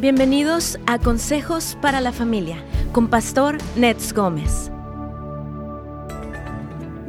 Bienvenidos a Consejos para la Familia con Pastor Nets Gómez.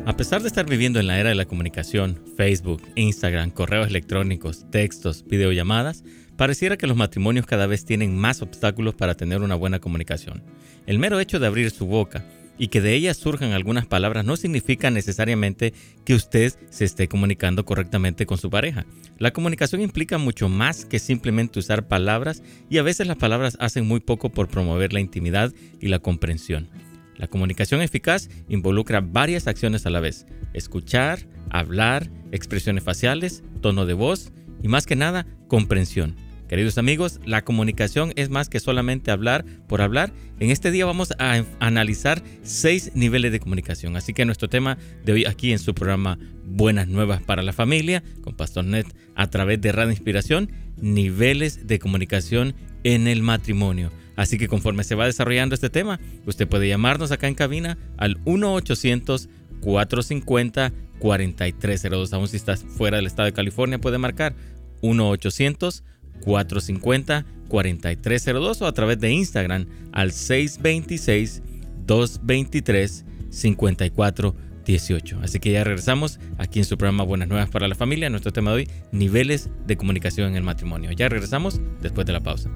A pesar de estar viviendo en la era de la comunicación, Facebook, Instagram, correos electrónicos, textos, videollamadas, pareciera que los matrimonios cada vez tienen más obstáculos para tener una buena comunicación. El mero hecho de abrir su boca y que de ellas surjan algunas palabras no significa necesariamente que usted se esté comunicando correctamente con su pareja. La comunicación implica mucho más que simplemente usar palabras y a veces las palabras hacen muy poco por promover la intimidad y la comprensión. La comunicación eficaz involucra varias acciones a la vez. Escuchar, hablar, expresiones faciales, tono de voz y más que nada, comprensión. Queridos amigos, la comunicación es más que solamente hablar por hablar. En este día vamos a analizar seis niveles de comunicación. Así que nuestro tema de hoy aquí en su programa Buenas Nuevas para la Familia con Pastor Net a través de Radio Inspiración, niveles de comunicación en el matrimonio. Así que conforme se va desarrollando este tema, usted puede llamarnos acá en cabina al 1-800-450-4302. Aún si estás fuera del estado de California, puede marcar 1 800 450-4302 o a través de Instagram al 626-223-5418. Así que ya regresamos aquí en su programa Buenas Nuevas para la Familia. Nuestro tema de hoy, niveles de comunicación en el matrimonio. Ya regresamos después de la pausa.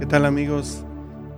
¿Qué tal amigos?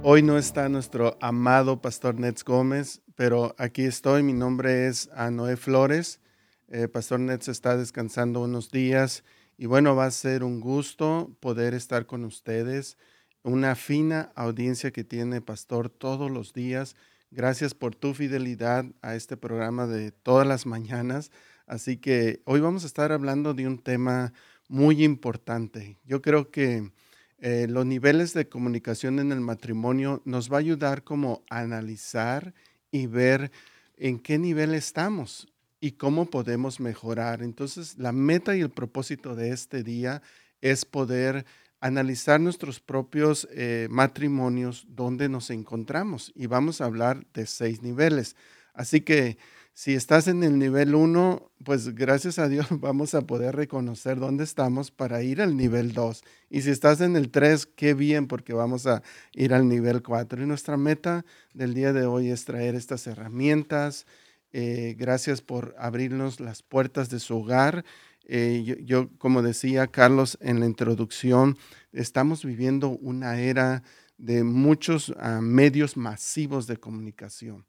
Hoy no está nuestro amado Pastor Nets Gómez, pero aquí estoy. Mi nombre es Noé Flores. Eh, Pastor Nets está descansando unos días y bueno, va a ser un gusto poder estar con ustedes. Una fina audiencia que tiene Pastor todos los días. Gracias por tu fidelidad a este programa de todas las mañanas. Así que hoy vamos a estar hablando de un tema muy importante. Yo creo que eh, los niveles de comunicación en el matrimonio nos va a ayudar como a analizar y ver en qué nivel estamos y cómo podemos mejorar. Entonces, la meta y el propósito de este día es poder analizar nuestros propios eh, matrimonios donde nos encontramos y vamos a hablar de seis niveles. Así que si estás en el nivel 1, pues gracias a Dios vamos a poder reconocer dónde estamos para ir al nivel 2. Y si estás en el 3, qué bien, porque vamos a ir al nivel 4. Y nuestra meta del día de hoy es traer estas herramientas. Eh, gracias por abrirnos las puertas de su hogar. Eh, yo, como decía Carlos en la introducción, estamos viviendo una era de muchos ah, medios masivos de comunicación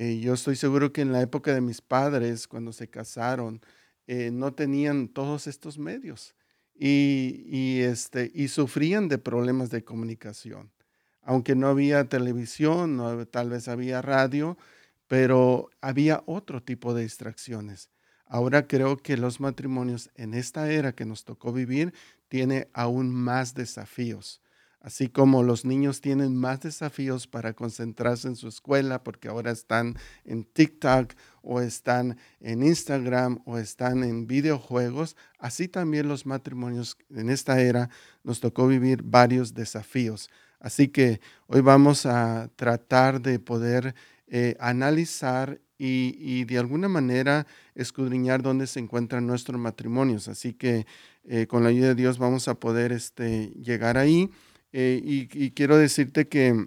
eh, yo estoy seguro que en la época de mis padres, cuando se casaron, eh, no tenían todos estos medios y, este, y sufrían de problemas de comunicación. Aunque no había televisión, tal vez había radio, pero había otro tipo de distracciones. Ahora creo que los matrimonios en esta era que nos tocó vivir tiene aún más desafíos así como los niños tienen más desafíos para concentrarse en su escuela porque ahora están en TikTok o están en Instagram o están en videojuegos, así también los matrimonios en esta era nos tocó vivir varios desafíos. Así que hoy vamos a tratar de poder eh, analizar y, de alguna manera escudriñar dónde se encuentran nuestros matrimonios. Así que eh, con la ayuda de Dios vamos a poder este, llegar ahí. Eh, y, quiero decirte que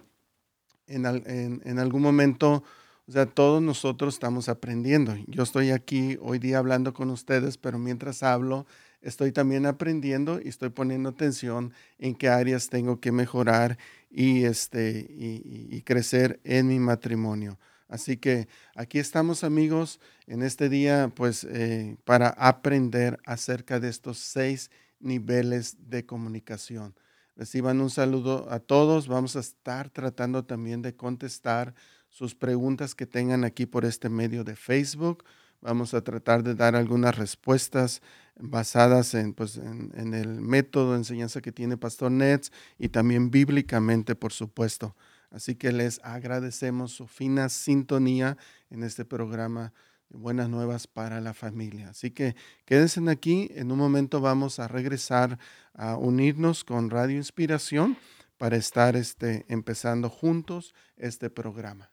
en, algún momento, o sea, todos nosotros estamos aprendiendo. Yo estoy aquí hoy día hablando con ustedes, pero mientras hablo, estoy también aprendiendo y estoy poniendo atención en qué áreas tengo que mejorar y, este, y, crecer en mi matrimonio. Así que aquí estamos amigos en este día, pues eh, para aprender acerca de estos seis niveles de comunicación. Reciban un saludo a todos. Vamos a estar tratando también de contestar sus preguntas que tengan aquí por este medio de Facebook. Vamos a tratar de dar algunas respuestas basadas en, pues, en, el método de enseñanza que tiene Pastor Nets y también bíblicamente, por supuesto. Así que les agradecemos su fina sintonía en este programa buenas nuevas para la familia. Así que quédense aquí, en un momento vamos a regresar a unirnos con Radio Inspiración para estar este, empezando juntos este programa.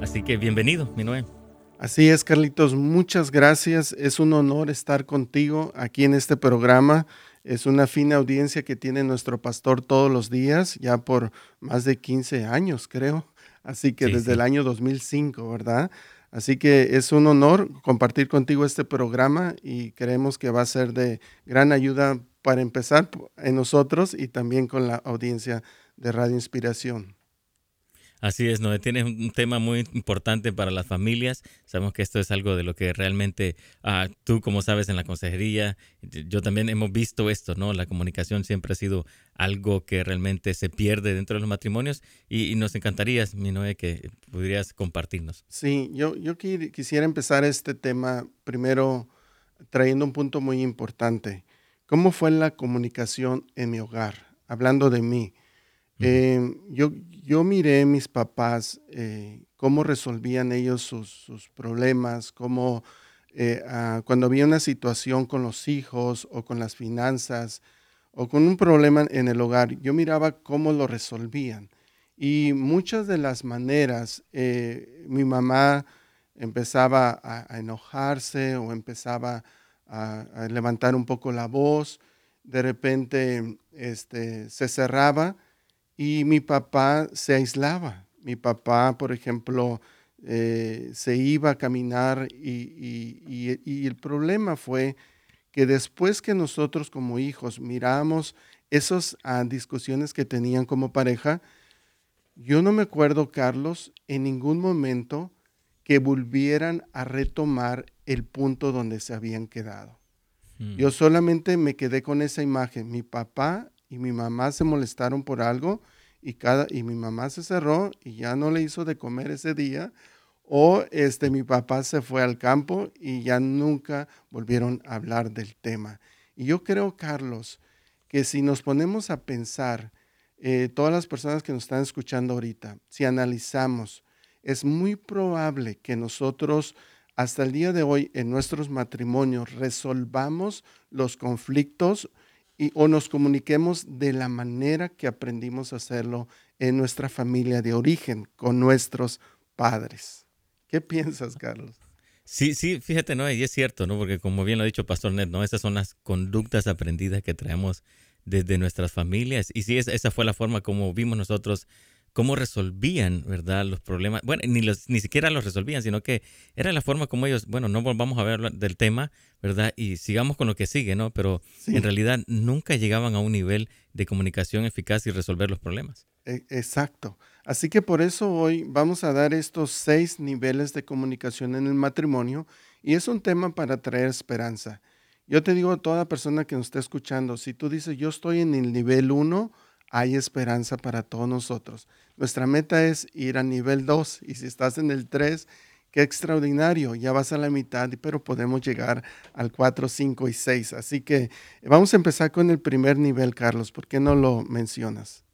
Así que bienvenido, mi Noel. Así es, Carlitos, muchas gracias. Es un honor estar contigo aquí en este programa. Es una fina audiencia que tiene nuestro pastor todos los días, ya por más de 15 años, creo. Así que desde el año 2005, ¿verdad? Así que es un honor compartir contigo este programa y creemos que va a ser de gran ayuda para empezar en nosotros y también con la audiencia de Radio Inspiración. Así es, no tienes un tema muy importante para las familias. Sabemos que esto es algo de lo que realmente ah, tú, como sabes, en la consejería, yo también hemos visto esto, ¿no? La comunicación siempre ha sido algo que realmente se pierde dentro de los matrimonios y, nos encantaría, mi Noé, que pudieras compartirnos. Sí, yo, yo quisiera empezar este tema primero trayendo un punto muy importante. ¿Cómo fue la comunicación en mi hogar? Hablando de mí. Eh, yo, yo miré mis papás eh, cómo resolvían ellos sus, problemas, cómo eh, ah, cuando había una situación con los hijos o con las finanzas o con un problema en el hogar, yo miraba cómo lo resolvían. Y muchas de las maneras, mi mamá empezaba a, enojarse o empezaba a, a, levantar un poco la voz, de repente este, se cerraba y mi papá se aislaba. Mi papá, por ejemplo, eh, se iba a caminar y, el problema fue que después que nosotros como hijos miramos esas ah, discusiones que tenían como pareja, yo no me acuerdo, Carlos, en ningún momento que volvieran a retomar el punto donde se habían quedado. Hmm. Yo solamente me quedé con esa imagen. Mi papá y mi mamá se molestaron por algo y, cada, y mi mamá se cerró y ya no le hizo de comer ese día. O este, mi papá se fue al campo y ya nunca volvieron a hablar del tema. Y yo creo, Carlos, que si nos ponemos a pensar, eh, todas las personas que nos están escuchando ahorita, si analizamos, es muy probable que nosotros hasta el día de hoy en nuestros matrimonios resolvamos los conflictos y, o nos comuniquemos de la manera que aprendimos a hacerlo en nuestra familia de origen, con nuestros padres. ¿Qué piensas, Carlos? Sí, sí, fíjate, ¿no? Y es cierto, ¿no? Porque como bien lo ha dicho Pastor Ned, ¿no? Esas son las conductas aprendidas que traemos desde nuestras familias. Y sí, esa fue la forma como vimos nosotros cómo resolvían, ¿verdad? Los problemas. Bueno, ni, los, ni siquiera los resolvían, sino que era la forma como ellos, bueno, no volvamos a ver del tema, ¿verdad? Y sigamos con lo que sigue, ¿no? Pero en realidad nunca llegaban a un nivel de comunicación eficaz y resolver los problemas. E, exacto. Así que por eso hoy vamos a dar estos seis niveles de comunicación en el matrimonio y es un tema para traer esperanza. Yo te digo a toda persona que nos está escuchando, si tú dices, yo estoy en el nivel uno, hay esperanza para todos nosotros. Nuestra meta es ir a nivel 2 y si estás en el 3, qué extraordinario, ya vas a la mitad, pero podemos llegar al 4, 5 y 6. Así que vamos a empezar con el primer nivel, Carlos. ¿Por qué no lo mencionas?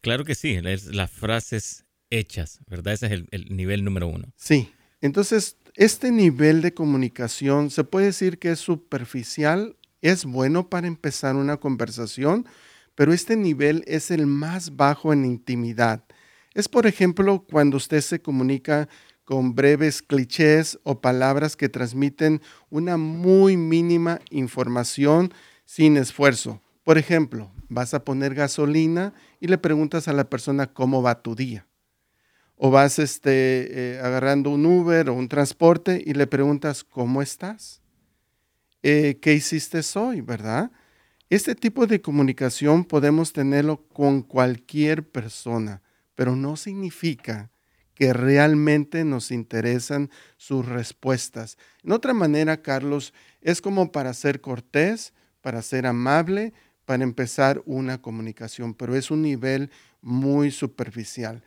Claro que sí, las frases hechas, ¿verdad? Ese es el, el nivel número uno. Sí, entonces este nivel de comunicación se puede decir que es superficial, es bueno para empezar una conversación, pero este nivel es el más bajo en intimidad. Es, por ejemplo, cuando usted se comunica con breves clichés o palabras que transmiten una muy mínima información sin esfuerzo. Por ejemplo, vas a poner gasolina y le preguntas a la persona cómo va tu día. O vas este, eh, agarrando un Uber o un transporte y le preguntas cómo estás. Eh, ¿Qué hiciste hoy, verdad? Este tipo de comunicación podemos tenerlo con cualquier persona, pero no significa que realmente nos interesan sus respuestas. En otra manera, Carlos, es como para ser cortés, para ser amable, para empezar una comunicación, pero es un nivel muy superficial.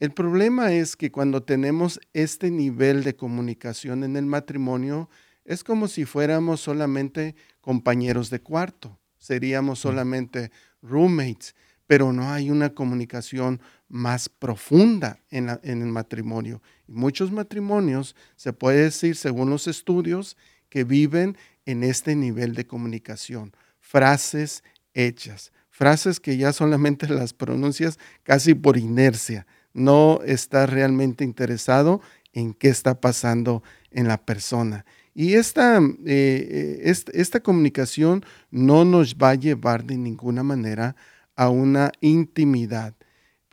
El problema es que cuando tenemos este nivel de comunicación en el matrimonio, es como si fuéramos solamente compañeros de cuarto seríamos solamente roommates, pero no hay una comunicación más profunda en, el matrimonio. Y muchos matrimonios, se puede decir, según los estudios, que viven en este nivel de comunicación. Frases hechas, frases que ya solamente las pronuncias casi por inercia. No estás realmente interesado en qué está pasando en la persona. Y esta, eh, eh, esta, comunicación no nos va a llevar de ninguna manera a una intimidad.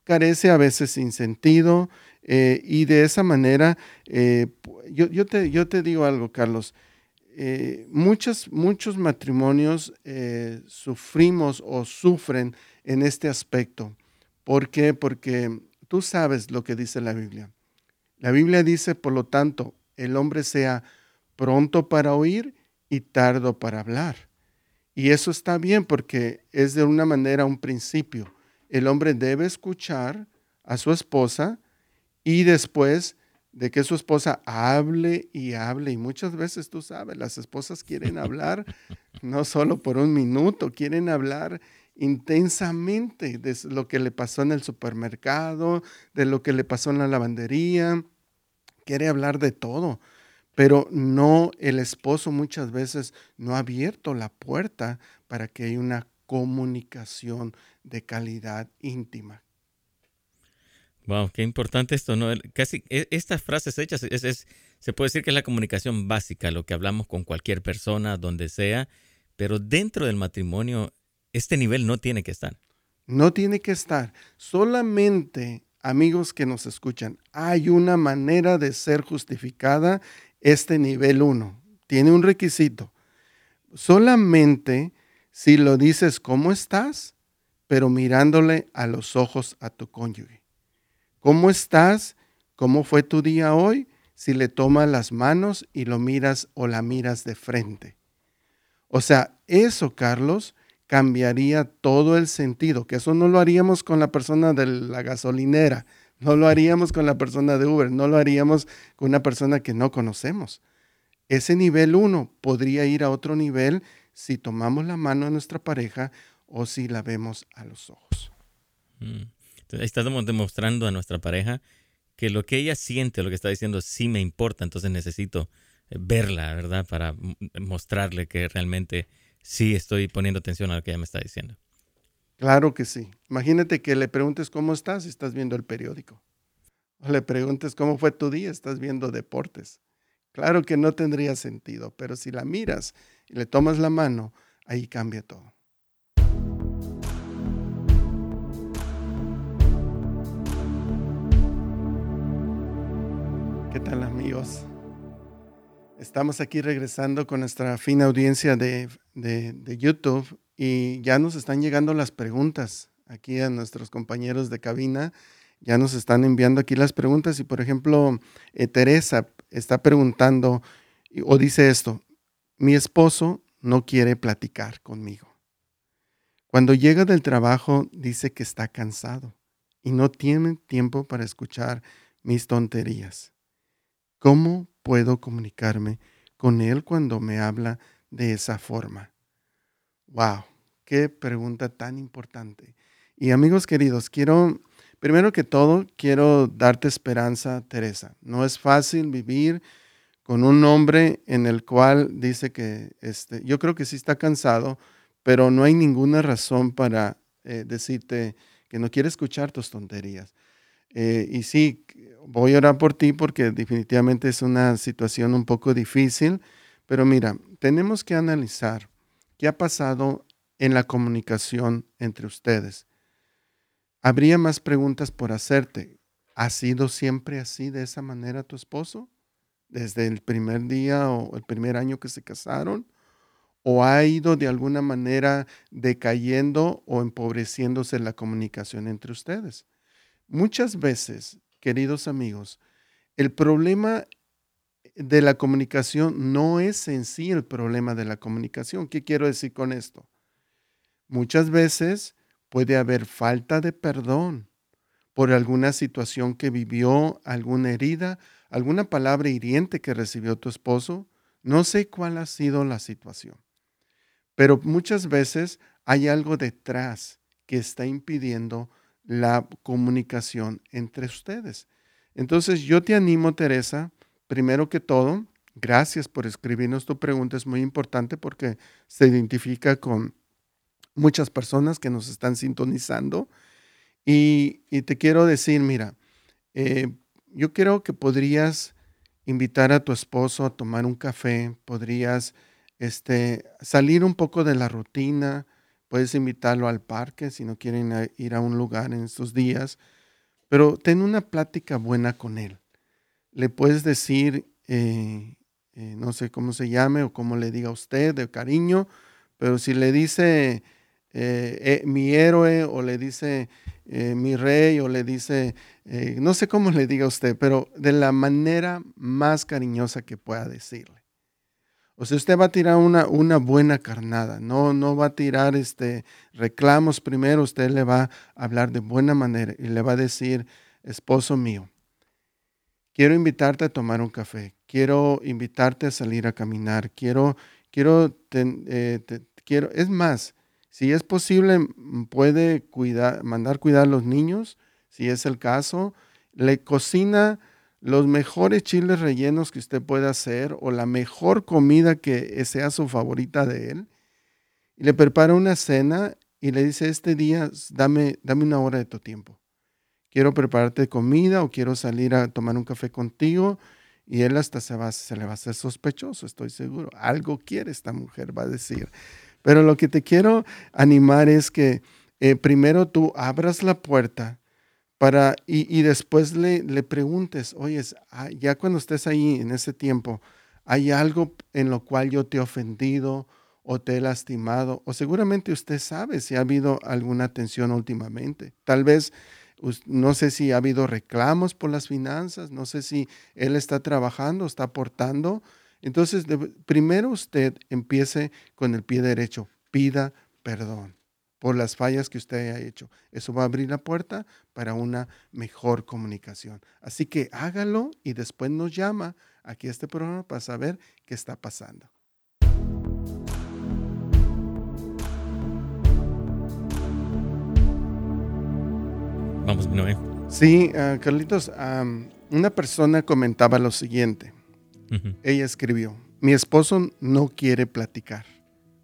Carece a veces sin sentido eh, y de esa manera, yo, te, yo te digo algo, Carlos, muchos, muchos matrimonios sufrimos o sufren en este aspecto. ¿Por qué? Porque tú sabes lo que dice la Biblia. La Biblia dice, por lo tanto, el hombre sea pronto para oír y tardo para hablar. Y eso está bien porque es de una manera un principio. El hombre debe escuchar a su esposa y después de que su esposa hable y hable. Y muchas veces tú sabes, las esposas quieren hablar no solo por un minuto, quieren hablar intensamente de lo que le pasó en el supermercado, de lo que le pasó en la lavandería. Quiere hablar de todo, pero no, el esposo muchas veces no ha abierto la puerta para que haya una comunicación de calidad íntima. Wow, qué importante esto, ¿no? Casi e, estas frases hechas es, se puede decir que es la comunicación básica, lo que hablamos con cualquier persona, donde sea, pero dentro del matrimonio este nivel no tiene que estar. No tiene que estar. Solamente, amigos que nos escuchan, hay una manera de ser justificada este nivel 1. Tiene un requisito. Solamente si lo dices cómo estás, pero mirándole a los ojos a tu cónyuge. ¿Cómo estás? ¿Cómo fue tu día hoy? Si le tomas las manos y lo miras o la miras de frente. O sea, eso, Carlos, cambiaría todo el sentido, que eso no lo haríamos con la persona de la gasolinera, no lo haríamos con la persona de Uber, no lo haríamos con una persona que no conocemos. Ese nivel uno podría ir a otro nivel si tomamos la mano de nuestra pareja o si la vemos a los ojos. Mm. estamos demostrando a nuestra pareja que lo que ella siente, lo que está diciendo, sí me importa, entonces necesito eh, verla, ¿verdad? Para mostrarle que realmente sí estoy poniendo atención a lo que ella me está diciendo. Claro que sí. Imagínate que le preguntes cómo estás y estás viendo el periódico. O le preguntes cómo fue tu día, estás viendo deportes. Claro que no tendría sentido, pero si la miras y le tomas la mano, ahí cambia todo. ¿Qué tal amigos? Estamos aquí regresando con nuestra fina audiencia de, YouTube y ya nos están llegando las preguntas aquí a nuestros compañeros de cabina. Ya nos están enviando aquí las preguntas y por ejemplo, eh, Teresa está preguntando o dice esto, mi esposo no quiere platicar conmigo. Cuando llega del trabajo dice que está cansado y no tiene tiempo para escuchar mis tonterías. ¿Cómo puedo comunicarme con Él cuando me habla de esa forma? ¡Wow! ¡Qué pregunta tan importante! Y amigos queridos, quiero, primero que todo, quiero darte esperanza, Teresa. No es fácil vivir con un hombre en el cual dice que, este, yo creo que sí está cansado, pero no hay ninguna razón para eh, decirte que no quiere escuchar tus tonterías. Eh, y sí, voy a orar por ti porque definitivamente es una situación un poco difícil, pero mira, tenemos que analizar qué ha pasado en la comunicación entre ustedes. Habría más preguntas por hacerte. ¿Ha sido siempre así de esa manera tu esposo? ¿Desde el primer día o el primer año que se casaron? ¿O ha ido de alguna manera decayendo o empobreciéndose la comunicación entre ustedes? Muchas veces queridos amigos, el problema de la comunicación no es en sí el problema de la comunicación. ¿Qué quiero decir con esto? Muchas veces puede haber falta de perdón por alguna situación que vivió, alguna herida, alguna palabra hiriente que recibió tu esposo. No sé cuál ha sido la situación, pero muchas veces hay algo detrás que está impidiendo la comunicación entre ustedes. Entonces yo te animo, Teresa, primero que todo, gracias por escribirnos tu pregunta, es muy importante porque se identifica con muchas personas que nos están sintonizando. Y, te quiero decir, mira, eh, yo creo que podrías invitar a tu esposo a tomar un café, podrías este, salir un poco de la rutina, puedes invitarlo al parque si no quieren ir a un lugar en estos días, pero ten una plática buena con él. Le puedes decir, eh, eh, no sé cómo se llame o cómo le diga a usted de cariño, pero si le dice eh, mi héroe o le dice mi rey o le dice, no sé cómo le diga a usted, pero de la manera más cariñosa que pueda decirle. O sea, usted va a tirar una, una buena carnada, no, no va a tirar este, reclamos primero, usted le va a hablar de buena manera y le va a decir, esposo mío, quiero invitarte a tomar un café, quiero invitarte a salir a caminar, quiero, quiero, eh, quiero, es más, si es posible, puede cuidar, mandar cuidar a los niños, si es el caso, le cocina los mejores chiles rellenos que usted pueda hacer o la mejor comida que sea su favorita de él. Y le prepara una cena y le dice, este día dame, dame una hora de tu tiempo. Quiero prepararte comida o quiero salir a tomar un café contigo. Y él hasta se, va, se le va a hacer sospechoso, estoy seguro. Algo quiere esta mujer, va a decir. Pero lo que te quiero animar es que eh, primero tú abras la puerta para, y, después le, le, preguntes, oye, ah, ya cuando estés ahí en ese tiempo, ¿hay algo en lo cual yo te he ofendido o te he lastimado? O seguramente usted sabe si ha habido alguna tensión últimamente. Tal vez, no sé si ha habido reclamos por las finanzas, no sé si él está trabajando, está aportando. Entonces, primero usted empiece con el pie derecho, pida perdón por las fallas que usted haya hecho. Eso va a abrir la puerta para una mejor comunicación. Así que hágalo y después nos llama aquí a este programa para saber qué está pasando. Vamos, Noé. Sí, uh, Carlitos, una persona comentaba lo siguiente. Ella escribió, mi esposo no quiere platicar.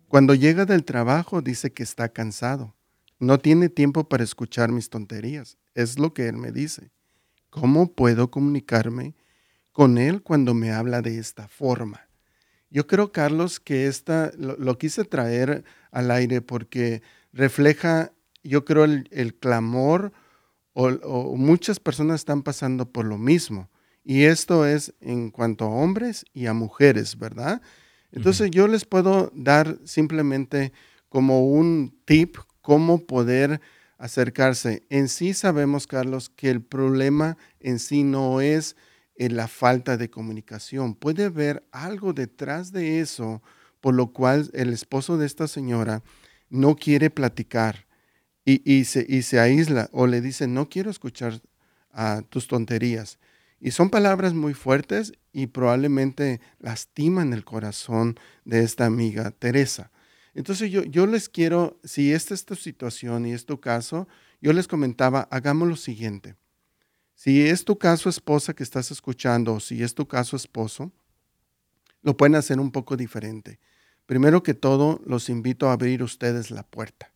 Cuando llega del trabajo dice que está cansado. No tiene tiempo para escuchar mis tonterías. Es lo que él me dice. ¿Cómo puedo comunicarme con él cuando me habla de esta forma? Yo creo, Carlos, que esta lo, quise traer al aire porque refleja, yo creo, el, clamor o muchas personas están pasando por lo mismo. Y esto es en cuanto a hombres y a mujeres, ¿verdad? Entonces yo les puedo dar simplemente como un tip cómo poder acercarse. En sí sabemos, Carlos, que el problema en sí no es en eh, la falta de comunicación. Puede haber algo detrás de eso por lo cual el esposo de esta señora no quiere platicar y, se, y se aísla o le dice, no quiero escuchar tus tonterías. Y son palabras muy fuertes y probablemente lastiman el corazón de esta amiga Teresa. Entonces yo, yo les quiero, si esta es tu situación y es tu caso, yo les comentaba, hagamos lo siguiente. Si es tu caso esposa que estás escuchando o si es tu caso esposo, lo pueden hacer un poco diferente. Primero que todo, los invito a abrir ustedes la puerta.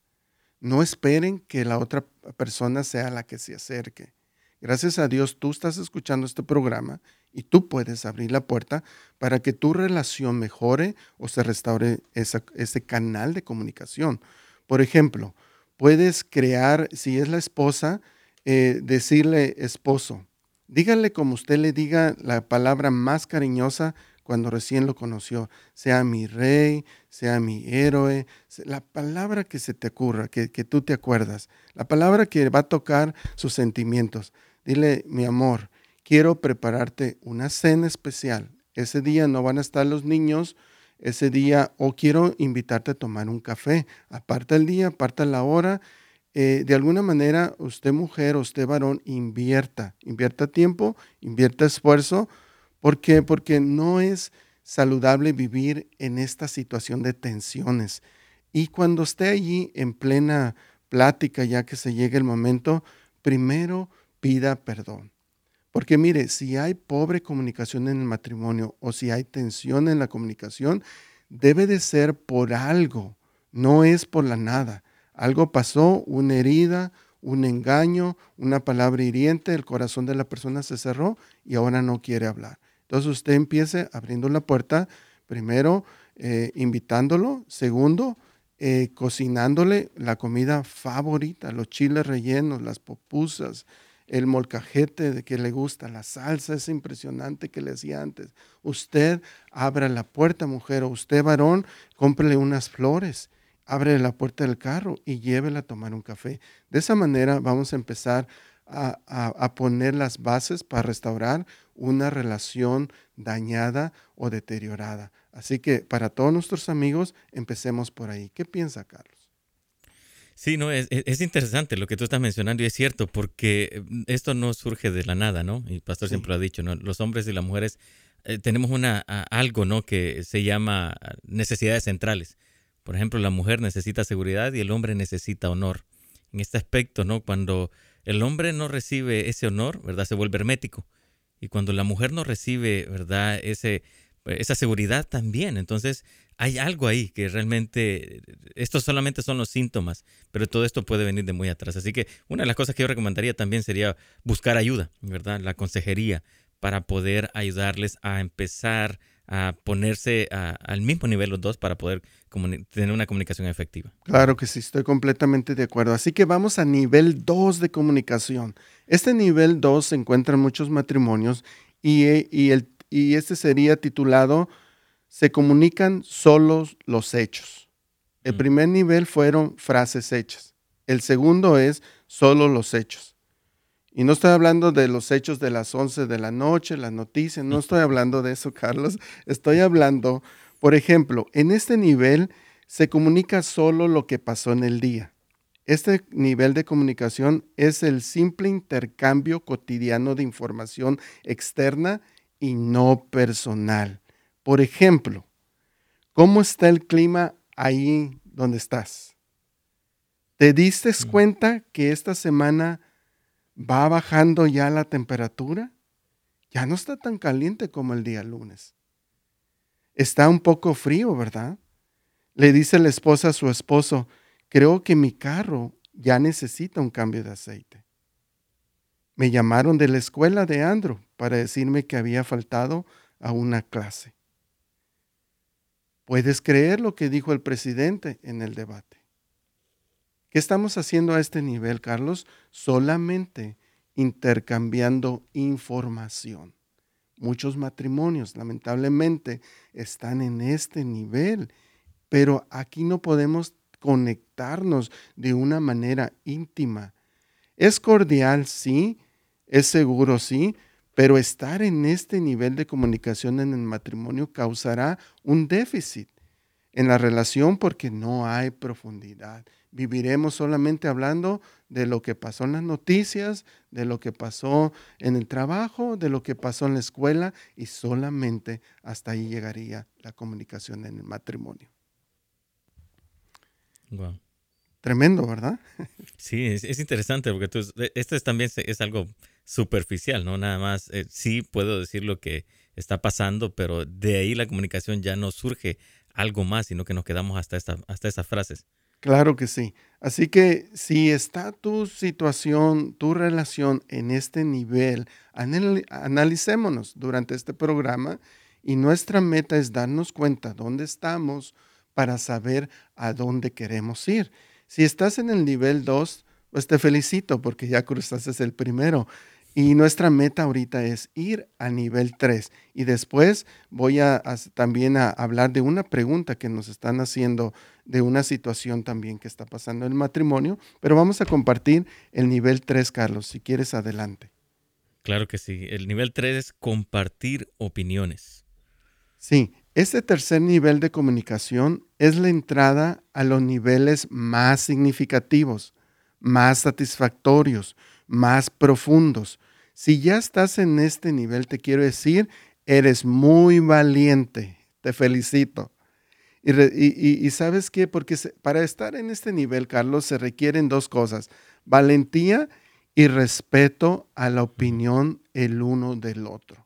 No esperen que la otra persona sea la que se acerque. Gracias a Dios tú estás escuchando este programa y tú puedes abrir la puerta para que tu relación mejore o se restaure ese canal de comunicación. Por ejemplo, puedes crear, si es la esposa, eh, decirle esposo. Dígale como usted le diga la palabra más cariñosa cuando recién lo conoció, sea mi rey, sea mi héroe, la palabra que se te ocurra, que, que tú te acuerdas, la palabra que va a tocar sus sentimientos. Dile, mi amor, quiero prepararte una cena especial. Ese día no van a estar los niños, ese día, o quiero invitarte a tomar un café. Aparta el día, aparta la hora. Eh, de alguna manera, usted mujer usted varón, invierta, invierta tiempo, invierta esfuerzo. ¿Por qué? Porque no es saludable vivir en esta situación de tensiones. Y cuando esté allí en plena plática, ya que se llegue el momento, primero pida perdón. Porque mire, si hay pobre comunicación en el matrimonio o si hay tensión en la comunicación, debe de ser por algo, no es por la nada. Algo pasó, una herida, un engaño, una palabra hiriente, el corazón de la persona se cerró y ahora no quiere hablar. Entonces usted empiece abriendo la puerta, primero eh, invitándolo, segundo, eh, cocinándole la comida favorita, los chiles rellenos, las popusas, el molcajete que le gusta, la salsa es impresionante que le hacía antes. Usted abra la puerta, mujer, o usted varón, cómprele unas flores, abre la puerta del carro y llévela a tomar un café. De esa manera vamos a empezar a, a poner las bases para restaurar una relación dañada o deteriorada. Así que para todos nuestros amigos, empecemos por ahí. ¿Qué piensa Carlos? Sí, no, es, es, interesante lo que tú estás mencionando y es cierto, porque mm, esto no surge de la nada, ¿no? Y el pastor siempre lo ha dicho, ¿no? Los hombres y las mujeres eh, tenemos una, algo, ¿no? Que se llama necesidades centrales. Por ejemplo, la mujer necesita seguridad y el hombre necesita honor. En este aspecto, ¿no? Cuando el hombre no recibe ese honor, ¿verdad? Se vuelve hermético. Y cuando la mujer no recibe, ¿verdad? Ese, esa seguridad también. Entonces, hay algo ahí que realmente, estos solamente son los síntomas, pero todo esto puede venir de muy atrás. Así que una de las cosas que yo recomendaría también sería buscar ayuda, ¿verdad? La consejería para poder ayudarles a empezar a ponerse al mismo nivel los dos para poder tener una comunicación efectiva. Claro que sí, estoy completamente de acuerdo. Así que vamos a nivel 2 de comunicación. Este nivel 2 se encuentra en muchos matrimonios y, y, el, y este sería titulado se comunican solo los hechos. El mm. primer nivel fueron frases hechas. El segundo es solo los hechos. Y no estoy hablando de los hechos de las 11 de la noche, las noticias, no estoy hablando de eso, Carlos. Estoy hablando, por ejemplo, en este nivel se comunica solo lo que pasó en el día. Este nivel de comunicación es el simple intercambio cotidiano de información externa y no personal. Por ejemplo, ¿cómo está el clima ahí donde estás? ¿Te diste mm. cuenta que esta semana va bajando ya la temperatura? Ya no está tan caliente como el día lunes. Está un poco frío, ¿verdad? Le dice la esposa a su esposo, creo que mi carro ya necesita un cambio de aceite. Me llamaron de la escuela de Andrew para decirme que había faltado a una clase. ¿Puedes creer lo que dijo el presidente en el debate? ¿Qué estamos haciendo a este nivel, Carlos? Solamente intercambiando información. Muchos matrimonios, lamentablemente, están en este nivel, pero aquí no podemos conectarnos de una manera íntima. Es cordial, sí, es seguro, sí, pero estar en este nivel de comunicación en el matrimonio causará un déficit en la relación porque no hay profundidad. Viviremos solamente hablando de lo que pasó en las noticias, de lo que pasó en el trabajo, de lo que pasó en la escuela y solamente hasta ahí llegaría la comunicación en el matrimonio. Tremendo, ¿verdad? Sí, es, interesante porque tú, esto es, también es algo superficial, ¿no? Nada más, eh, sí puedo decir lo que está pasando, pero de ahí la comunicación ya no surge algo más, sino que nos quedamos hasta, esta, hasta frases. Claro que sí. Así que si está tu situación, tu relación en este nivel, analicémonos durante este programa y nuestra meta es darnos cuenta dónde estamos para saber a dónde queremos ir. Si estás en el nivel 2, pues te felicito porque ya cruzaste el primero. Y nuestra meta ahorita es ir a nivel 3. Y después voy a, también a hablar de una pregunta que nos están haciendo de una situación también que está pasando en el matrimonio. Pero vamos a compartir el nivel 3, Carlos, si quieres adelante. Claro que sí. El nivel 3 es compartir opiniones. Sí, este tercer nivel de comunicación es la entrada a los niveles más significativos, más satisfactorios, más profundos, si ya estás en este nivel, te quiero decir, eres muy valiente. Te felicito. Y, sabes qué, porque para estar en este nivel, Carlos, se requieren dos cosas, valentía y respeto a la opinión el uno del otro.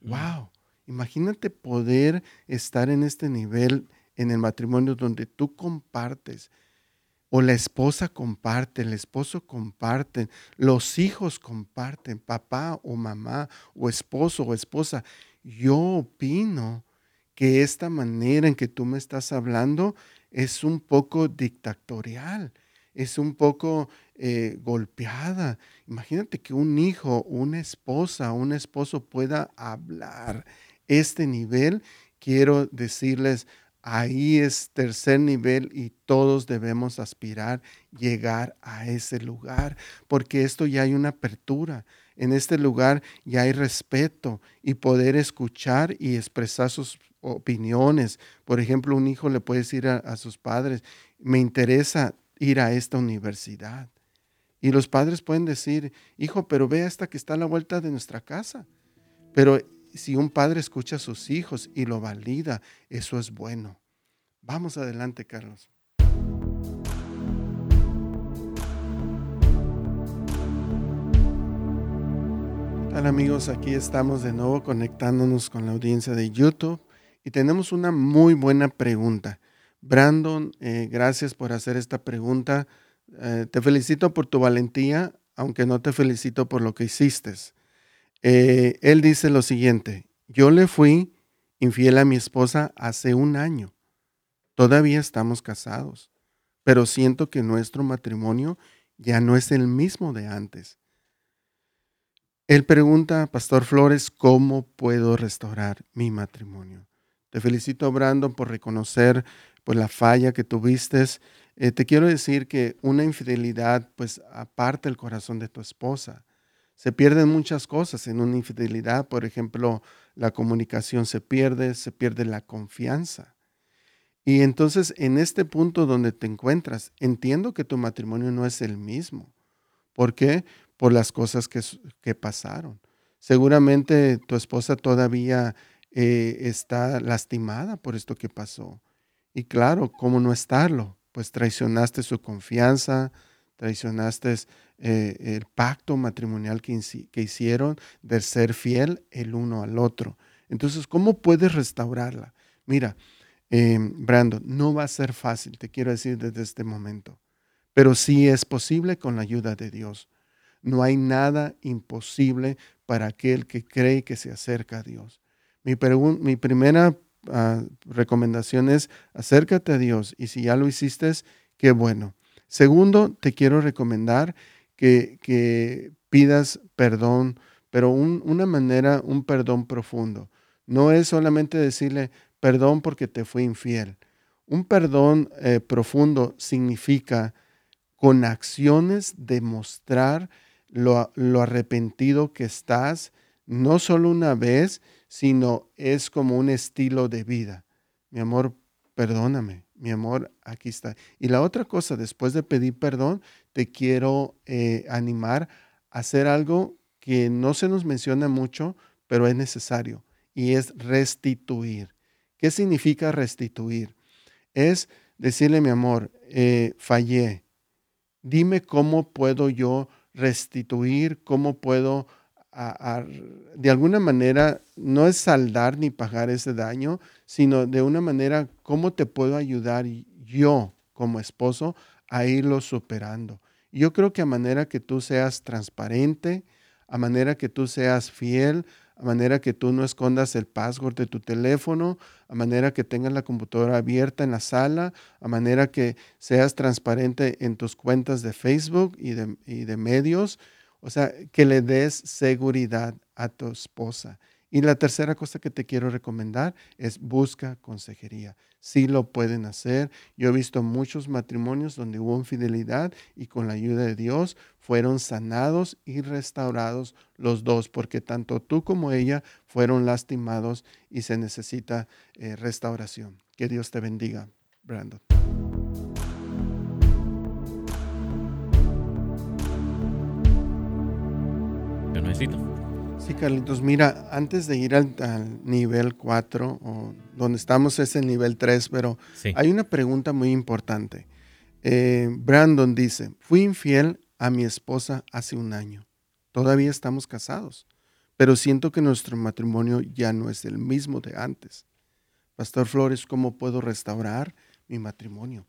Wow, imagínate poder estar en este nivel en el matrimonio donde tú compartes o la esposa comparte, el esposo comparte, los hijos comparten, papá o mamá o esposo o esposa. Yo opino que esta manera en que tú me estás hablando es un poco dictatorial, es un poco eh, golpeada. Imagínate que un hijo, una esposa, un esposo pueda hablar este nivel. Quiero decirles, ahí es tercer nivel y todos debemos aspirar llegar a ese lugar, porque esto ya hay una apertura. En este lugar ya hay respeto y poder escuchar y expresar sus opiniones. Por ejemplo, un hijo le puede decir a, sus padres, me interesa ir a esta universidad. Y los padres pueden decir, hijo, pero ve esta que está a la vuelta de nuestra casa. Pero si un padre escucha a sus hijos y lo valida, eso es bueno. Vamos adelante, Carlos. Hola amigos? Aquí estamos de nuevo conectándonos con la audiencia de YouTube y tenemos una muy buena pregunta. Brandon, eh, gracias por hacer esta pregunta. Eh, te felicito por tu valentía, aunque no te felicito por lo que hiciste. Eh, él dice lo siguiente, yo le fui infiel a mi esposa hace un año. Todavía estamos casados, pero siento que nuestro matrimonio ya no es el mismo de antes. Él pregunta, Pastor Flores, ¿cómo puedo restaurar mi matrimonio? Te felicito, Brandon, por reconocer pues, la falla que tuviste eh, te quiero decir que una infidelidad pues aparta el corazón de tu esposa. Se pierden muchas cosas en una infidelidad, por ejemplo, la comunicación se pierde, se pierde la confianza. Y entonces en este punto donde te encuentras, entiendo que tu matrimonio no es el mismo. ¿Por qué? Por las cosas que, que pasaron. Seguramente tu esposa todavía eh, está lastimada por esto que pasó. Y claro, ¿cómo no estarlo? pues traicionaste su confianza, traicionaste eh, el pacto matrimonial que, hicieron de ser fiel el uno al otro. Entonces, ¿cómo puedes restaurarla? Mira, em, Brandon, no va a ser fácil, te quiero decir desde este momento, pero sí es posible con la ayuda de Dios. No hay nada imposible para aquel que cree que se acerca a Dios. Mi, primera Ah, recomendaciones, acércate a Dios y si ya lo hiciste, qué bueno. Segundo, te quiero recomendar que, pidas perdón, pero una manera, un perdón profundo. No es solamente decirle perdón porque te fui infiel. Un perdón eh, profundo significa con acciones demostrar lo, lo arrepentido que estás, no solo una vez, sino es como un estilo de vida. Mi amor, perdóname, mi amor, aquí está. Y la otra cosa, después de pedir perdón, te quiero eh, animar a hacer algo que no se nos menciona mucho, pero es necesario, y es restituir. ¿Qué significa restituir? Es decirle, mi amor, eh, fallé. Dime cómo puedo yo restituir, cómo puedo de alguna manera, no es saldar ni pagar ese daño, sino de una manera, ¿cómo te puedo ayudar yo como esposo a irlo superando? Yo creo que a manera que tú seas transparente, a manera que tú seas fiel, a manera que tú no escondas el password de tu teléfono, a manera que tengas la computadora abierta en la sala, a manera que seas transparente en tus cuentas de Facebook y de, y de medios, o sea, que le des seguridad a tu esposa. Y la tercera cosa que te quiero recomendar es busca consejería. Sí lo pueden hacer. Yo he visto muchos matrimonios donde hubo infidelidad y con la ayuda de Dios fueron sanados y restaurados los dos, porque tanto tú como ella fueron lastimados y se necesita eh, restauración. Que Dios te bendiga, Brandon. Sí, Carlitos, mira, antes de ir al, nivel 4, o donde estamos es el nivel 3, pero hay una pregunta muy importante. Eh, Brandon dice, fui infiel a mi esposa hace un año. Todavía estamos casados, pero siento que nuestro matrimonio ya no es el mismo de antes. Pastor Flores, ¿cómo puedo restaurar mi matrimonio?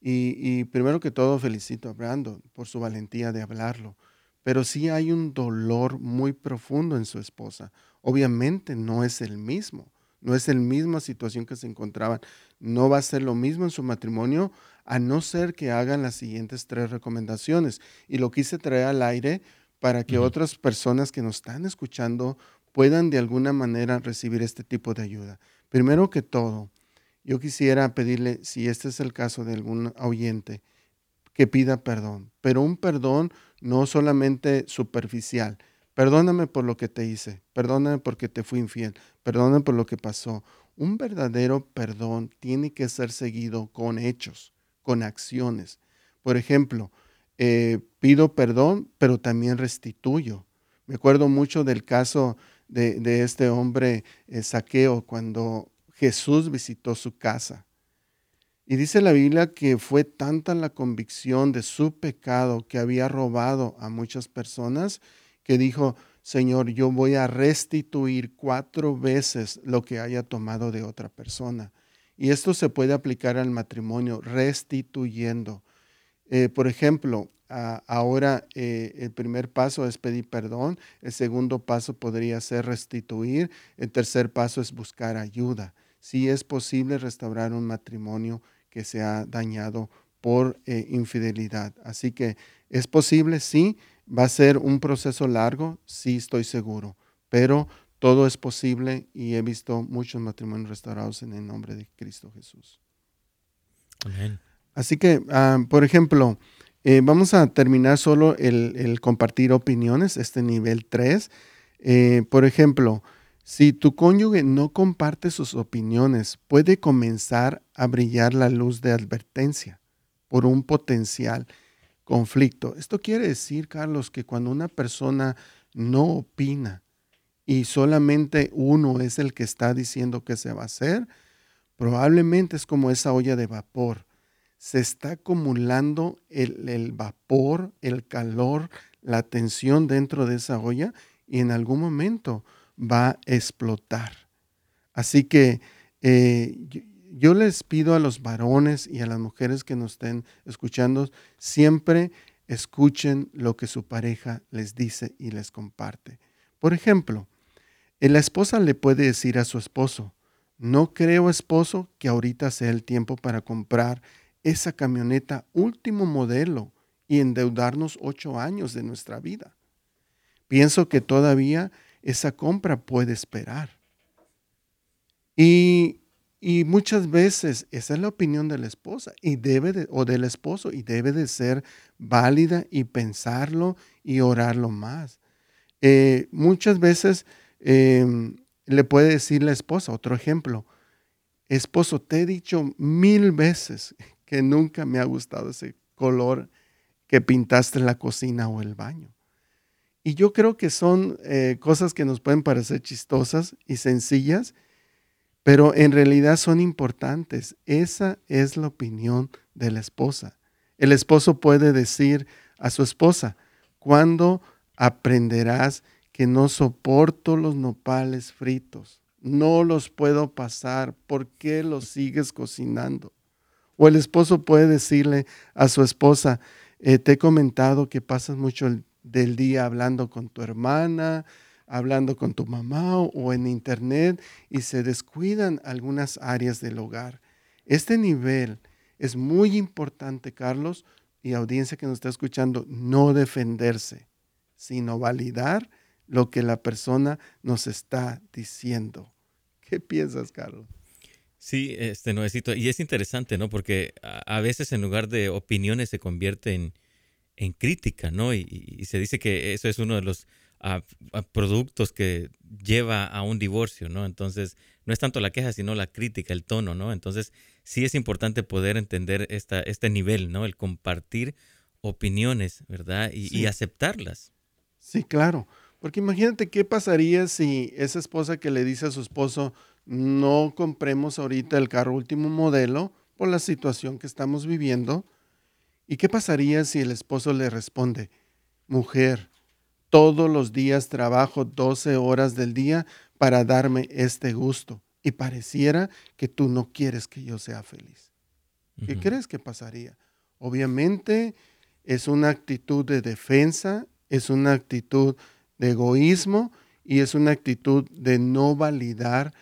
Y, primero que todo felicito a Brandon por su valentía de hablarlo, pero sí hay un dolor muy profundo en su esposa. Obviamente no es el mismo, no es la misma situación que se encontraban. No va a ser lo mismo en su matrimonio a no ser que hagan las siguientes tres recomendaciones. Y lo quise traer al aire para que otras personas que nos están escuchando puedan de alguna manera recibir este tipo de ayuda. Primero que todo, yo quisiera pedirle, si este es el caso de algún oyente, que pida perdón, pero un perdón no solamente superficial. Perdóname por lo que te hice, perdóname porque te fui infiel, perdóname por lo que pasó. Un verdadero perdón tiene que ser seguido con hechos, con acciones. Por ejemplo, eh, pido perdón, pero también restituyo. Me acuerdo mucho del caso de, este hombre eh, Saqueo cuando Jesús visitó su casa. Y dice la Biblia que fue tanta la convicción de su pecado que había robado a muchas personas que dijo, Señor, yo voy a restituir cuatro veces lo que haya tomado de otra persona. Y esto se puede aplicar al matrimonio, restituyendo. Eh, por ejemplo, ahora eh, el primer paso es pedir perdón, el segundo paso podría ser restituir, el tercer paso es buscar ayuda si es posible restaurar un matrimonio que se ha dañado por eh, infidelidad. Así que es posible, sí, va a ser un proceso largo, sí estoy seguro, pero todo es posible y he visto muchos matrimonios restaurados en el nombre de Cristo Jesús. Amén. Así que, ah, por ejemplo, eh, vamos a terminar solo el, compartir opiniones, este nivel 3. Eh, por ejemplo, si tu cónyuge no comparte sus opiniones, puede comenzar a brillar la luz de advertencia por un potencial conflicto. Esto quiere decir, Carlos, que cuando una persona no opina y solamente uno es el que está diciendo qué se va a hacer, probablemente es como esa olla de vapor. Se está acumulando el, el vapor, el calor, la tensión dentro de esa olla y en algún momento va a explotar. Así que eh, yo, les pido a los varones y a las mujeres que nos estén escuchando, siempre escuchen lo que su pareja les dice y les comparte. Por ejemplo, eh, la esposa le puede decir a su esposo, no creo esposo que ahorita sea el tiempo para comprar esa camioneta último modelo y endeudarnos ocho años de nuestra vida. Pienso que todavía esa compra puede esperar. Y, muchas veces esa es la opinión de la esposa y debe de, o del esposo y debe de ser válida y pensarlo y orarlo más. Eh, muchas veces em, le puede decir la esposa, otro ejemplo, esposo, te he dicho mil veces que nunca me ha gustado ese color que pintaste en la cocina o el baño. Y yo creo que son eh, cosas que nos pueden parecer chistosas y sencillas, pero en realidad son importantes. Esa es la opinión de la esposa. El esposo puede decir a su esposa, ¿cuándo aprenderás que no soporto los nopales fritos? No los puedo pasar. ¿Por qué los sigues cocinando? O el esposo puede decirle a su esposa, eh, te he comentado que pasas mucho el del día hablando con tu hermana, hablando con tu mamá o en internet y se descuidan algunas áreas del hogar. Este nivel es muy importante, Carlos, y audiencia que nos está escuchando, no defenderse, sino validar lo que la persona nos está diciendo. ¿Qué piensas, Carlos? Sí, este nuevecito. Y es interesante, ¿no? Porque a, veces en lugar de opiniones se convierte en, en crítica, ¿no? Y, se dice que eso es uno de los ah, ah, productos que lleva a un divorcio, ¿no? Entonces, no es tanto la queja, sino la crítica, el tono, ¿no? Entonces, sí es importante poder entender esta, este nivel, ¿no? El compartir opiniones, ¿verdad? Y, y aceptarlas. Sí, claro. Porque imagínate qué pasaría si esa esposa que le dice a su esposo, no compremos ahorita el carro último modelo por la situación que estamos viviendo, ¿Y qué pasaría si el esposo le responde, mujer, todos los días trabajo 12 horas del día para darme este gusto y pareciera que tú no quieres que yo sea feliz? ¿Qué crees que pasaría? Obviamente es una actitud de defensa, es una actitud de egoísmo y es una actitud de no validar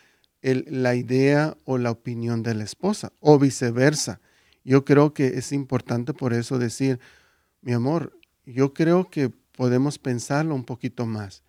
la idea o la opinión de la esposa o viceversa. Yo creo que es importante por eso decir, mi amor, yo creo que podemos pensarlo un poquito más.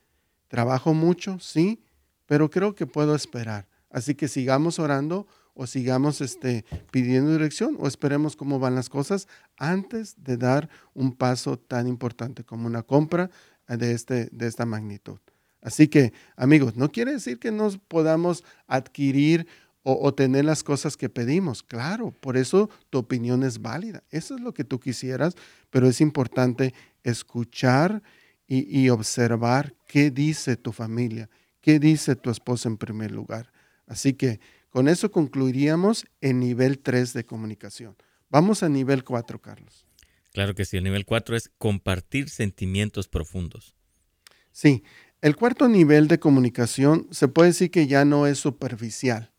Trabajo mucho, sí, pero creo que puedo esperar. Así que sigamos orando o sigamos este, pidiendo dirección o esperemos cómo van las cosas antes de dar un paso tan importante como una compra de, este, de esta magnitud. Así que, amigos, no quiere decir que nos podamos adquirir o, tener las cosas que pedimos. Claro, por eso tu opinión es válida. Eso es lo que tú quisieras, pero es importante escuchar y, y observar qué dice tu familia, qué dice tu esposa en primer lugar. Así que con eso concluiríamos el nivel 3 de comunicación. Vamos a nivel 4, Carlos. Claro que sí, el nivel 4 es compartir sentimientos profundos. Sí, el cuarto nivel de comunicación se puede decir que ya no es superficial,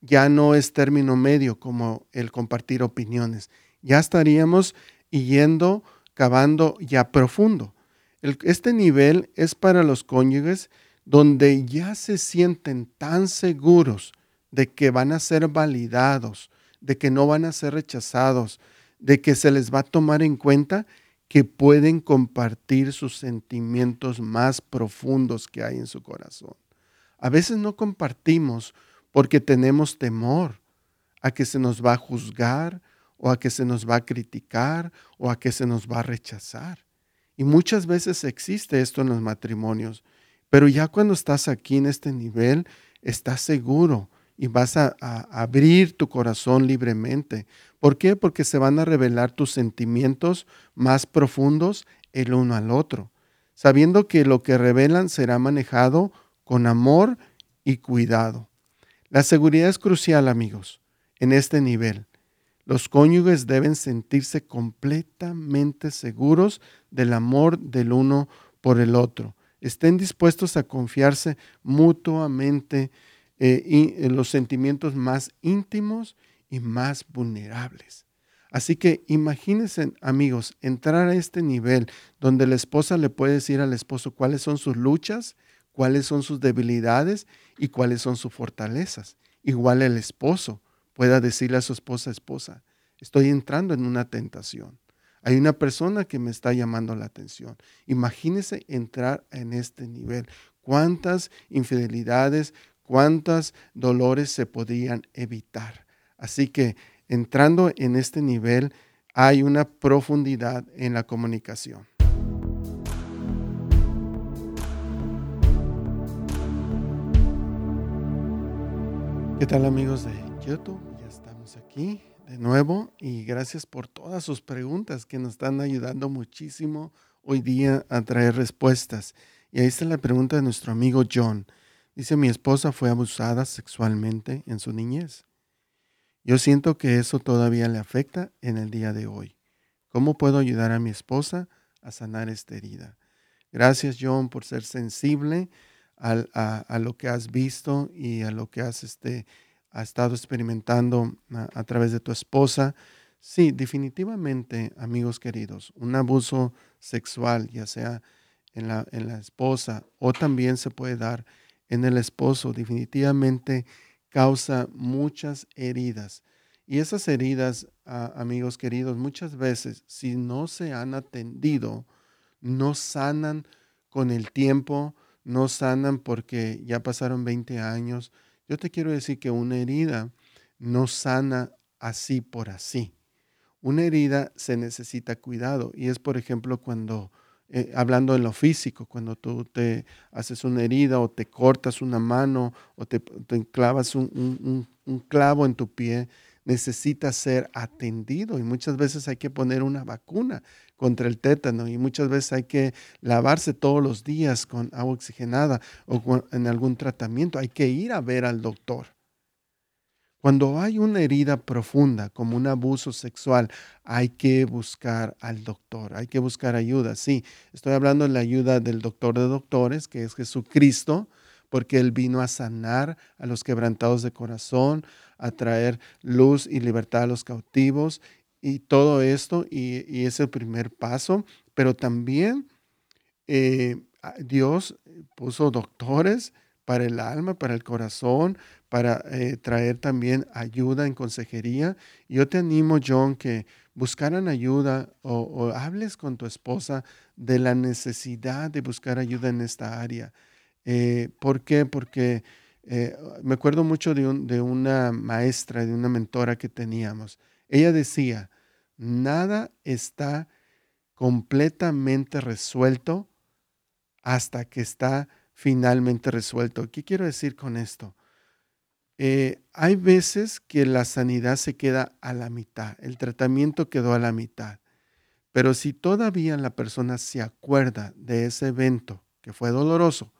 ya no es término medio como el compartir opiniones. Ya estaríamos yendo, cavando ya profundo. este nivel es para los cónyuges donde ya se sienten tan seguros de que van a ser validados, de que no van a ser rechazados, de que se les va a tomar en cuenta que pueden compartir sus sentimientos más profundos que hay en su corazón. A veces no compartimos porque tenemos temor a que se nos va a juzgar o a que se nos va a criticar o a que se nos va a rechazar. Y muchas veces existe esto en los matrimonios, pero ya cuando estás aquí en este nivel, estás seguro y vas a, abrir tu corazón libremente. ¿Por qué? Porque se van a revelar tus sentimientos más profundos el uno al otro, sabiendo que lo que revelan será manejado con amor y cuidado. La seguridad es crucial, amigos, en este nivel. Los cónyuges deben sentirse completamente seguros del amor del uno por el otro. Estén dispuestos a confiarse mutuamente eh, en los sentimientos más íntimos y más vulnerables. Así que imagínense, amigos, entrar a este nivel donde la esposa le puede decir al esposo cuáles son sus luchas, cuáles son sus debilidades y cuáles son sus fortalezas. Igual el esposo pueda decirle a su esposa, esposa, estoy entrando en una tentación. Hay una persona que me está llamando la atención. Imagínese entrar en este nivel. ¿Cuántas infidelidades, cuántos dolores se podrían evitar. Así que entrando en este nivel hay una profundidad en la comunicación. ¿Qué tal amigos de YouTube? Ya estamos aquí de nuevo y gracias por todas sus preguntas que nos están ayudando muchísimo hoy día a traer respuestas. Y ahí está la pregunta de nuestro amigo John. Dice, mi esposa fue abusada sexualmente en su niñez. Yo siento que eso todavía le afecta en el día de hoy. ¿Cómo puedo ayudar a mi esposa a sanar esta herida? Gracias, John, por ser sensible a, lo que has visto y a lo que has este, estado experimentando a, través de tu esposa. Sí, definitivamente, amigos queridos, un abuso sexual, ya sea en la, en la esposa o también se puede dar en el esposo definitivamente causa muchas heridas. Y esas heridas, amigos queridos, muchas veces, si no se han atendido, no sanan con el tiempo, no sanan porque ya pasaron 20 años. Yo te quiero decir que una herida no sana así por así. Una herida se necesita cuidado y es, por ejemplo, cuando eh, hablando en lo físico, cuando tú te haces una herida o te cortas una mano o te, clavas un, clavo en tu pie, necesita ser atendido y muchas veces hay que poner una vacuna contra el tétano y muchas veces hay que lavarse todos los días con agua oxigenada o en algún tratamiento. Hay que ir a ver al doctor. Cuando hay una herida profunda como un abuso sexual, hay que buscar al doctor, hay que buscar ayuda. Sí, estoy hablando de la ayuda del doctor de doctores, que es Jesucristo, porque Él vino a sanar a los quebrantados de corazón, a traer luz y libertad a los cautivos y todo esto, y, es el primer paso, pero también eh, Dios puso doctores para el alma, para el corazón, para eh, traer también ayuda en consejería. Yo te animo, John, que buscaran ayuda o, hables con tu esposa de la necesidad de buscar ayuda en esta área. Eh, ¿Por qué? Porque eh, me acuerdo mucho de, de una maestra, de una mentora que teníamos. Ella decía, nada está completamente resuelto hasta que está finalmente resuelto. ¿Qué quiero decir con esto? Eh, hay veces que la sanidad se queda a la mitad, el tratamiento quedó a la mitad, pero si todavía la persona se acuerda de ese evento que fue doloroso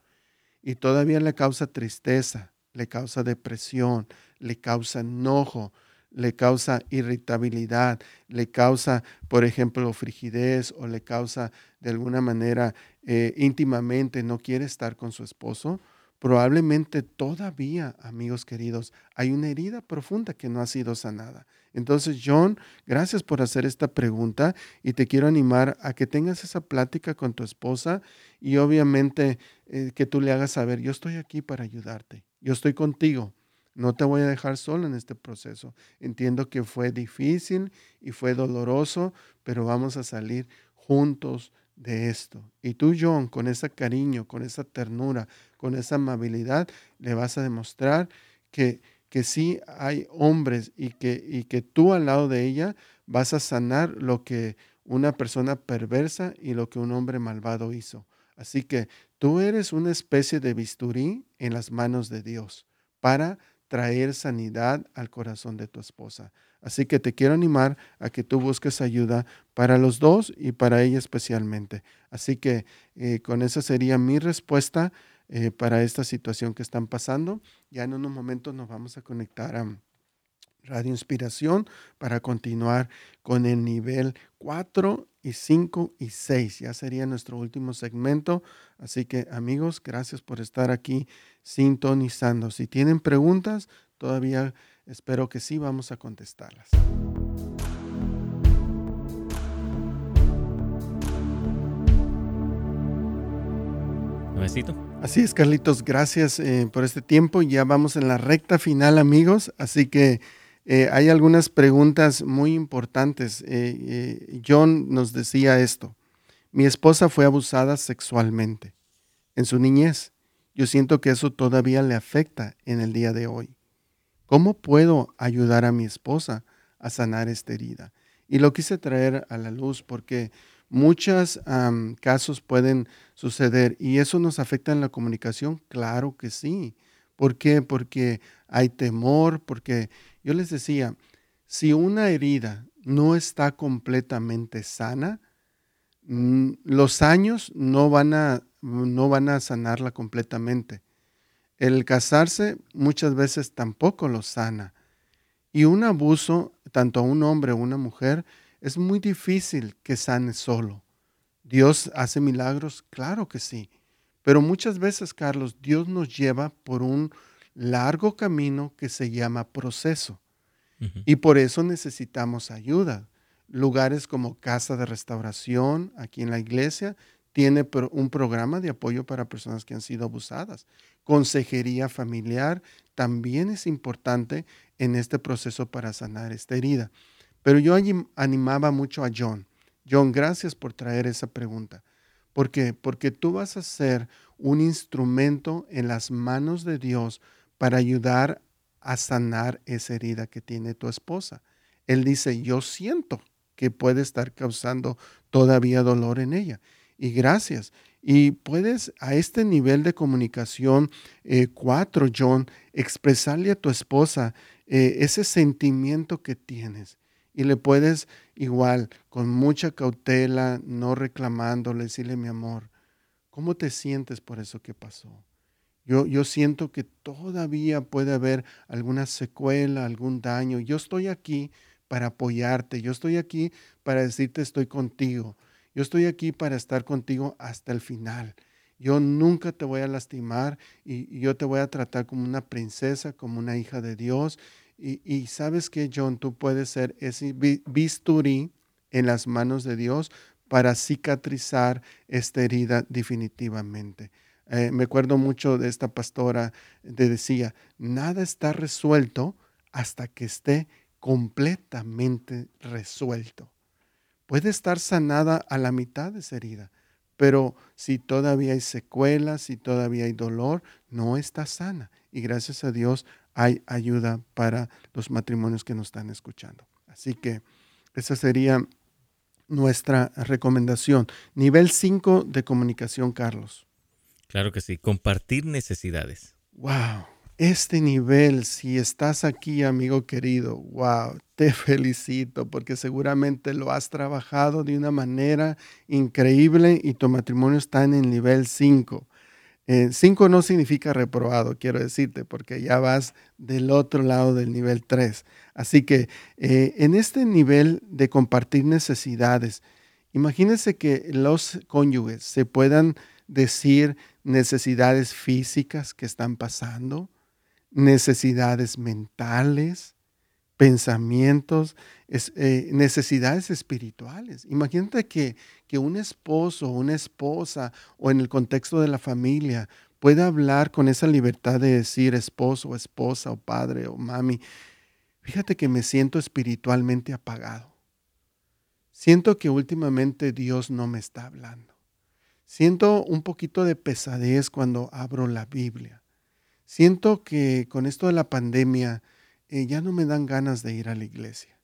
y todavía le causa tristeza, le causa depresión, le causa enojo, le causa irritabilidad, le causa, por ejemplo, frigidez o le causa de alguna manera eh, íntimamente no quiere estar con su esposo, probablemente todavía, amigos queridos, hay una herida profunda que no ha sido sanada. Entonces, John, gracias por hacer esta pregunta y te quiero animar a que tengas esa plática con tu esposa y obviamente eh, que tú le hagas saber, yo estoy aquí para ayudarte, yo estoy contigo. No te voy a dejar solo en este proceso. Entiendo que fue difícil y fue doloroso, pero vamos a salir juntos de esto. Y tú, John, con ese cariño, con esa ternura, con esa amabilidad, le vas a demostrar que, que sí hay hombres y que, y que tú al lado de ella vas a sanar lo que una persona perversa y lo que un hombre malvado hizo. Así que tú eres una especie de bisturí en las manos de Dios para traer sanidad al corazón de tu esposa. Así que te quiero animar a que tú busques ayuda para los dos y para ella especialmente. Así que eh, con esa sería mi respuesta eh, para esta situación que están pasando. Ya en unos momentos nos vamos a conectar a Radio Inspiración para continuar con el nivel 4 y 5 y 6. Ya sería nuestro último segmento. Así que amigos, gracias por estar aquí sintonizando. Si tienen preguntas, todavía espero que sí vamos a contestarlas. Nuevecito. Así es, Carlitos, gracias eh, por este tiempo. Ya vamos en la recta final, amigos. Así que eh, hay algunas preguntas muy importantes. Eh, John nos decía esto. Mi esposa fue abusada sexualmente en su niñez. Yo siento que eso todavía le afecta en el día de hoy. ¿Cómo puedo ayudar a mi esposa a sanar esta herida? Y lo quise traer a la luz porque muchos casos pueden suceder y eso nos afecta en la comunicación. Claro que sí. ¿Por qué? Porque hay temor, porque yo les decía, si una herida no está completamente sana, mm, los años no van a no van a sanarla completamente. El casarse muchas veces tampoco lo sana. Y un abuso, tanto a un hombre o una mujer, es muy difícil que sane solo. ¿Dios hace milagros? Claro que sí. Pero muchas veces, Carlos, Dios nos lleva por un largo camino que se llama proceso. Y por eso necesitamos ayuda. Lugares como Casa de Restauración, aquí en la iglesia, tiene un programa de apoyo para personas que han sido abusadas. Consejería familiar también es importante en este proceso para sanar esta herida. Pero yo animaba mucho a John. John, gracias por traer esa pregunta. ¿Por qué? Porque tú vas a ser un instrumento en las manos de Dios para ayudar a sanar esa herida que tiene tu esposa. Él dice, yo siento que puede estar causando todavía dolor en ella y gracias. Y puedes a este nivel de comunicación eh, cuatro, John, expresarle a tu esposa eh, ese sentimiento que tienes. Y le puedes igual, con mucha cautela, no reclamándole, decirle, mi amor, ¿cómo te sientes por eso que pasó? Yo, yo siento que todavía puede haber alguna secuela, algún daño. Yo estoy aquí para apoyarte, yo estoy aquí para decirte estoy contigo. Yo estoy aquí para estar contigo hasta el final. Yo nunca te voy a lastimar y, yo te voy a tratar como una princesa, como una hija de Dios. Y, sabes que, John, tú puedes ser ese bisturí en las manos de Dios para cicatrizar esta herida definitivamente. Eh, me acuerdo mucho de esta pastora, que decía, nada está resuelto hasta que esté completamente resuelto. Puede estar sanada a la mitad de esa herida, pero si todavía hay secuelas, si todavía hay dolor, no está sana. Y gracias a Dios hay ayuda para los matrimonios que nos están escuchando. Así que esa sería nuestra recomendación. Nivel 5 de comunicación, Carlos. Claro que sí, compartir necesidades. Wow, este nivel, si estás aquí, amigo querido, wow, te felicito porque seguramente lo has trabajado de una manera increíble y tu matrimonio está en el nivel 5. 5 no significa reprobado, quiero decirte, porque ya vas del otro lado del nivel 3. Así que eh, en este nivel de compartir necesidades, imagínense que los cónyuges se puedan decir necesidades físicas que están pasando, necesidades mentales, pensamientos, eh, necesidades espirituales. Imagínate que, que un esposo, una esposa o en el contexto de la familia pueda hablar con esa libertad de decir esposo esposa o padre o mami, fíjate que me siento espiritualmente apagado. Siento que últimamente Dios no me está hablando. Siento un poquito de pesadez cuando abro la Biblia. Siento que con esto de la pandemia eh, ya no me dan ganas de ir a la iglesia.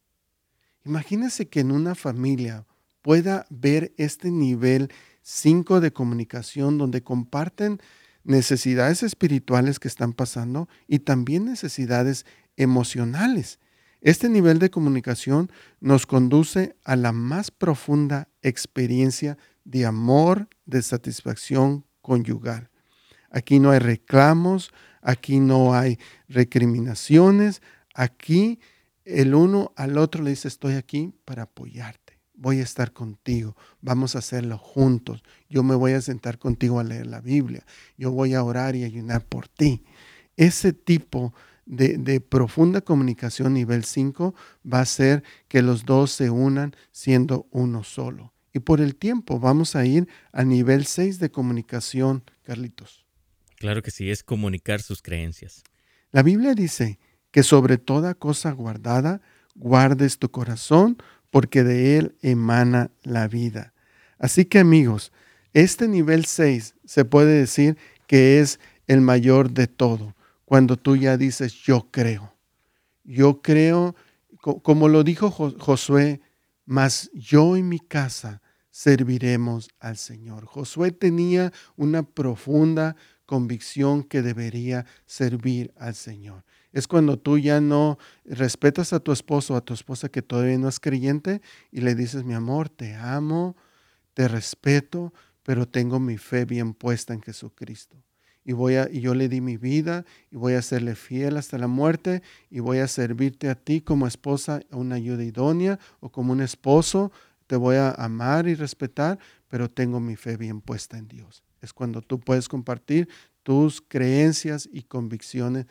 Imagínense que en una familia pueda ver este nivel 5 de comunicación donde comparten necesidades espirituales que están pasando y también necesidades emocionales. Este nivel de comunicación nos conduce a la más profunda experiencia de amor, de satisfacción conyugal. Aquí no hay reclamos, aquí no hay recriminaciones, aquí el uno al otro le dice, estoy aquí para apoyarte, voy a estar contigo, vamos a hacerlo juntos, yo me voy a sentar contigo a leer la Biblia, yo voy a orar y ayunar por ti. Ese tipo de, de, profunda comunicación nivel 5 va a ser que los dos se unan siendo uno solo. Y por el tiempo vamos a ir al nivel 6 de comunicación, Carlitos. Claro que sí, es comunicar sus creencias. La Biblia dice que sobre toda cosa guardada, guardes tu corazón, porque de él emana la vida. Así que amigos, este nivel 6 se puede decir que es el mayor de todo, cuando tú ya dices yo creo. Yo creo, como lo dijo Josué, mas yo y mi casa serviremos al Señor. Josué tenía una profunda convicción que debería servir al Señor. Es cuando tú ya no respetas a tu esposo o a tu esposa que todavía no es creyente y le dices, mi amor, te amo, te respeto, pero tengo mi fe bien puesta en Jesucristo. Y, voy a, y yo le di mi vida y voy a serle fiel hasta la muerte y voy a servirte a ti como esposa, una ayuda idónea o como un esposo te voy a amar y respetar, pero tengo mi fe bien puesta en Dios. Es cuando tú puedes compartir tus creencias y convicciones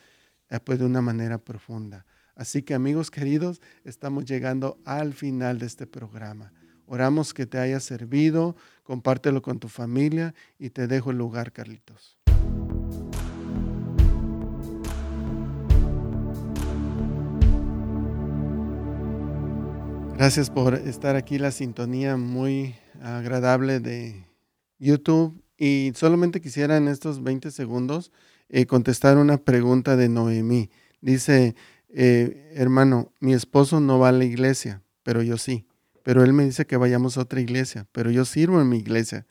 eh, pues, de una manera profunda. Así que amigos queridos, estamos llegando al final de este programa. Oramos que te haya servido, compártelo con tu familia y te dejo el lugar, Carlitos. Gracias por estar aquí, la sintonía muy agradable de YouTube. Y solamente quisiera en estos 20 segundos eh, contestar una pregunta de Noemí. Dice, eh, hermano, mi esposo no va a la iglesia, pero yo sí. Pero él me dice que vayamos a otra iglesia, pero yo sirvo en mi iglesia.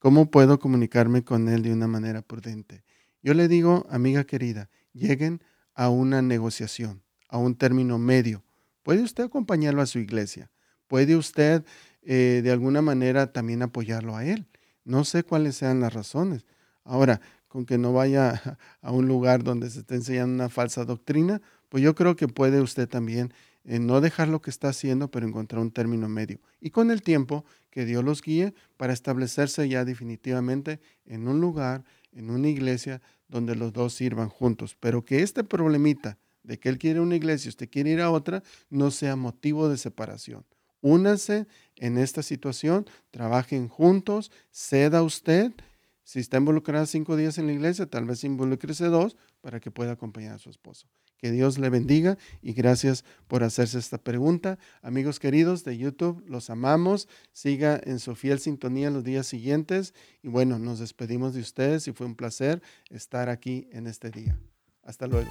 ¿Cómo puedo comunicarme con él de una manera prudente? Yo le digo, amiga querida, lleguen a una negociación, a un término medio Puede usted acompañarlo a su iglesia. Puede usted eh, de alguna manera también apoyarlo a él. No sé cuáles sean las razones. Ahora, con que no vaya a un lugar donde se esté enseñando una falsa doctrina, pues yo creo que puede usted también eh, no dejar lo que está haciendo, pero encontrar un término medio. Y con el tiempo, que Dios los guíe para establecerse ya definitivamente en un lugar, en una iglesia, donde los dos sirvan juntos. Pero que este problemita de que él quiere una iglesia y usted quiere ir a otra, no sea motivo de separación. Únanse en esta situación, trabajen juntos, ceda usted. Si está involucrada cinco días en la iglesia, tal vez involúcrese dos para que pueda acompañar a su esposo. Que Dios le bendiga y gracias por hacerse esta pregunta. Amigos queridos de YouTube, los amamos. Siga en su fiel sintonía los días siguientes. Y bueno, nos despedimos de ustedes y fue un placer estar aquí en este día. Hasta luego.